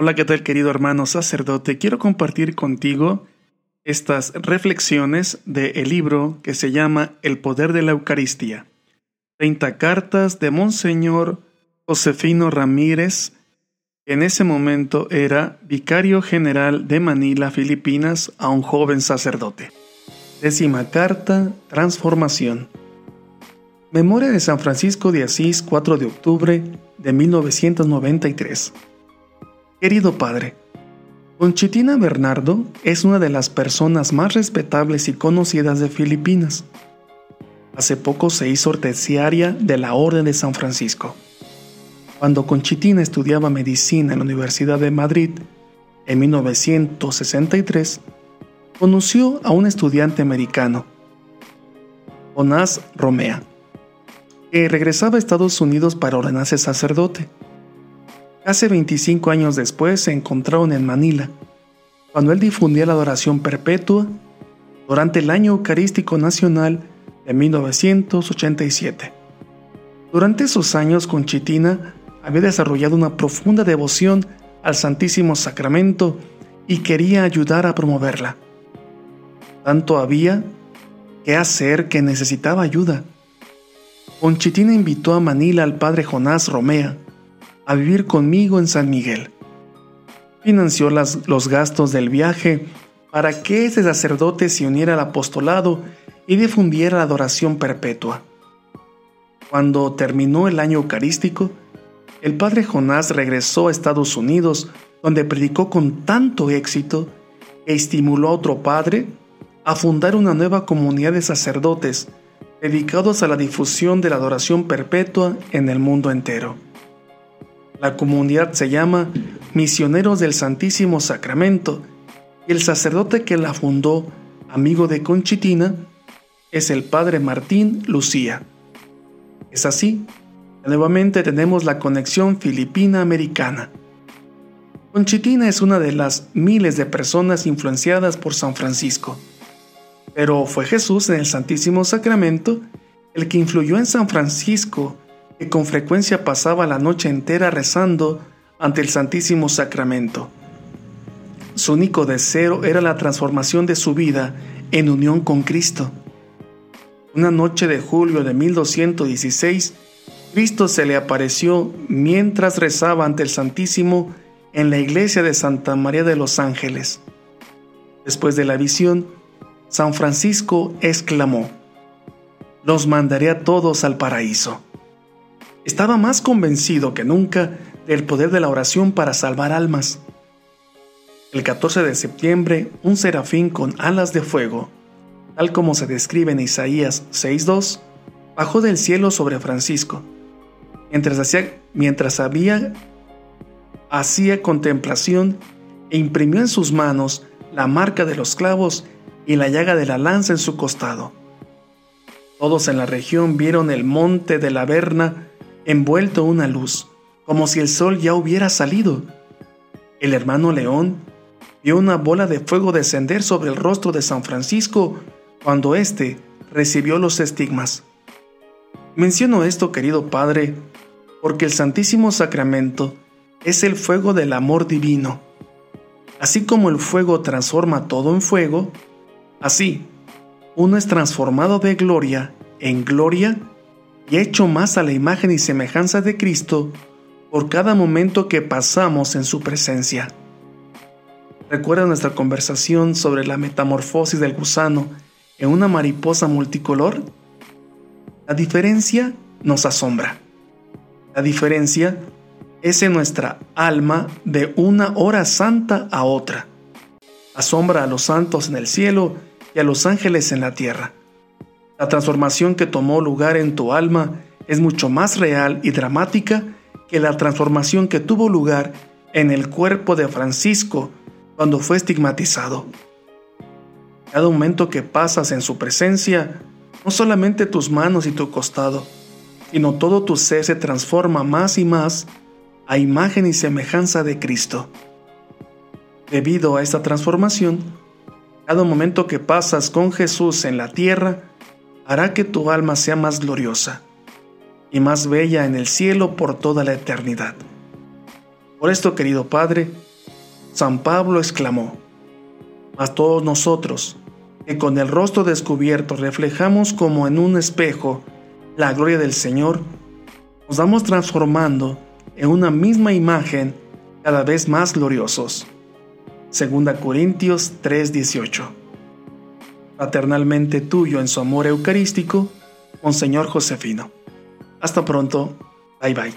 Hola, ¿qué tal querido hermano sacerdote? Quiero compartir contigo estas reflexiones del libro que se llama El poder de la Eucaristía. 30 cartas de Monseñor Josefino Ramírez, que en ese momento era vicario general de Manila, Filipinas, a un joven sacerdote. Décima carta, Transformación. Memoria de San Francisco de Asís, 4 de octubre de 1993. Querido Padre, Conchitina Bernardo es una de las personas más respetables y conocidas de Filipinas. Hace poco se hizo terciaria de la Orden de San Francisco. Cuando Conchitina estudiaba medicina en la Universidad de Madrid, en 1963, conoció a un estudiante americano, Jonás Romea, que regresaba a Estados Unidos para ordenarse sacerdote. Hace 25 años después se encontraron en Manila, cuando él difundía la adoración perpetua durante el año eucarístico nacional de 1987. Durante esos años, Conchitina había desarrollado una profunda devoción al Santísimo Sacramento y quería ayudar a promoverla. Tanto había que hacer que necesitaba ayuda. Conchitina invitó a Manila al padre Jonás Romea, a vivir conmigo en San Miguel. Financió los gastos del viaje para que ese sacerdote se uniera al apostolado y difundiera la adoración perpetua. Cuando terminó el año eucarístico, el padre Jonás regresó a Estados Unidos, donde predicó con tanto éxito e estimuló a otro padre a fundar una nueva comunidad de sacerdotes dedicados a la difusión de la adoración perpetua en el mundo entero. La comunidad se llama Misioneros del Santísimo Sacramento y el sacerdote que la fundó, amigo de Conchitina, es el padre Martín Lucía. Es así, nuevamente tenemos la conexión filipina-americana. Conchitina es una de las miles de personas influenciadas por San Francisco, pero fue Jesús en el Santísimo Sacramento el que influyó en San Francisco que con frecuencia pasaba la noche entera rezando ante el Santísimo Sacramento. Su único deseo era la transformación de su vida en unión con Cristo. Una noche de julio de 1216, Cristo se le apareció mientras rezaba ante el Santísimo en la iglesia de Santa María de los Ángeles. Después de la visión, San Francisco exclamó, Los mandaré a todos al paraíso estaba más convencido que nunca del poder de la oración para salvar almas. El 14 de septiembre, un serafín con alas de fuego, tal como se describe en Isaías 6.2, bajó del cielo sobre Francisco, mientras, hacía, mientras había, hacía contemplación e imprimió en sus manos la marca de los clavos y la llaga de la lanza en su costado. Todos en la región vieron el monte de la Verna envuelto una luz, como si el sol ya hubiera salido. El hermano León vio una bola de fuego descender sobre el rostro de San Francisco cuando éste recibió los estigmas. Menciono esto, querido Padre, porque el Santísimo Sacramento es el fuego del amor divino. Así como el fuego transforma todo en fuego, así uno es transformado de gloria en gloria y hecho más a la imagen y semejanza de Cristo por cada momento que pasamos en su presencia. Recuerda nuestra conversación sobre la metamorfosis del gusano en una mariposa multicolor. La diferencia nos asombra. La diferencia es en nuestra alma de una hora santa a otra. Asombra a los santos en el cielo y a los ángeles en la tierra. La transformación que tomó lugar en tu alma es mucho más real y dramática que la transformación que tuvo lugar en el cuerpo de Francisco cuando fue estigmatizado. Cada momento que pasas en su presencia, no solamente tus manos y tu costado, sino todo tu ser se transforma más y más a imagen y semejanza de Cristo. Debido a esta transformación, cada momento que pasas con Jesús en la tierra hará que tu alma sea más gloriosa y más bella en el cielo por toda la eternidad. Por esto, querido Padre, San Pablo exclamó, Mas todos nosotros, que con el rostro descubierto reflejamos como en un espejo la gloria del Señor, nos vamos transformando en una misma imagen cada vez más gloriosos. Segunda Corintios 3:18. Paternalmente tuyo en su amor eucarístico, Monseñor Josefino. Hasta pronto. Bye bye.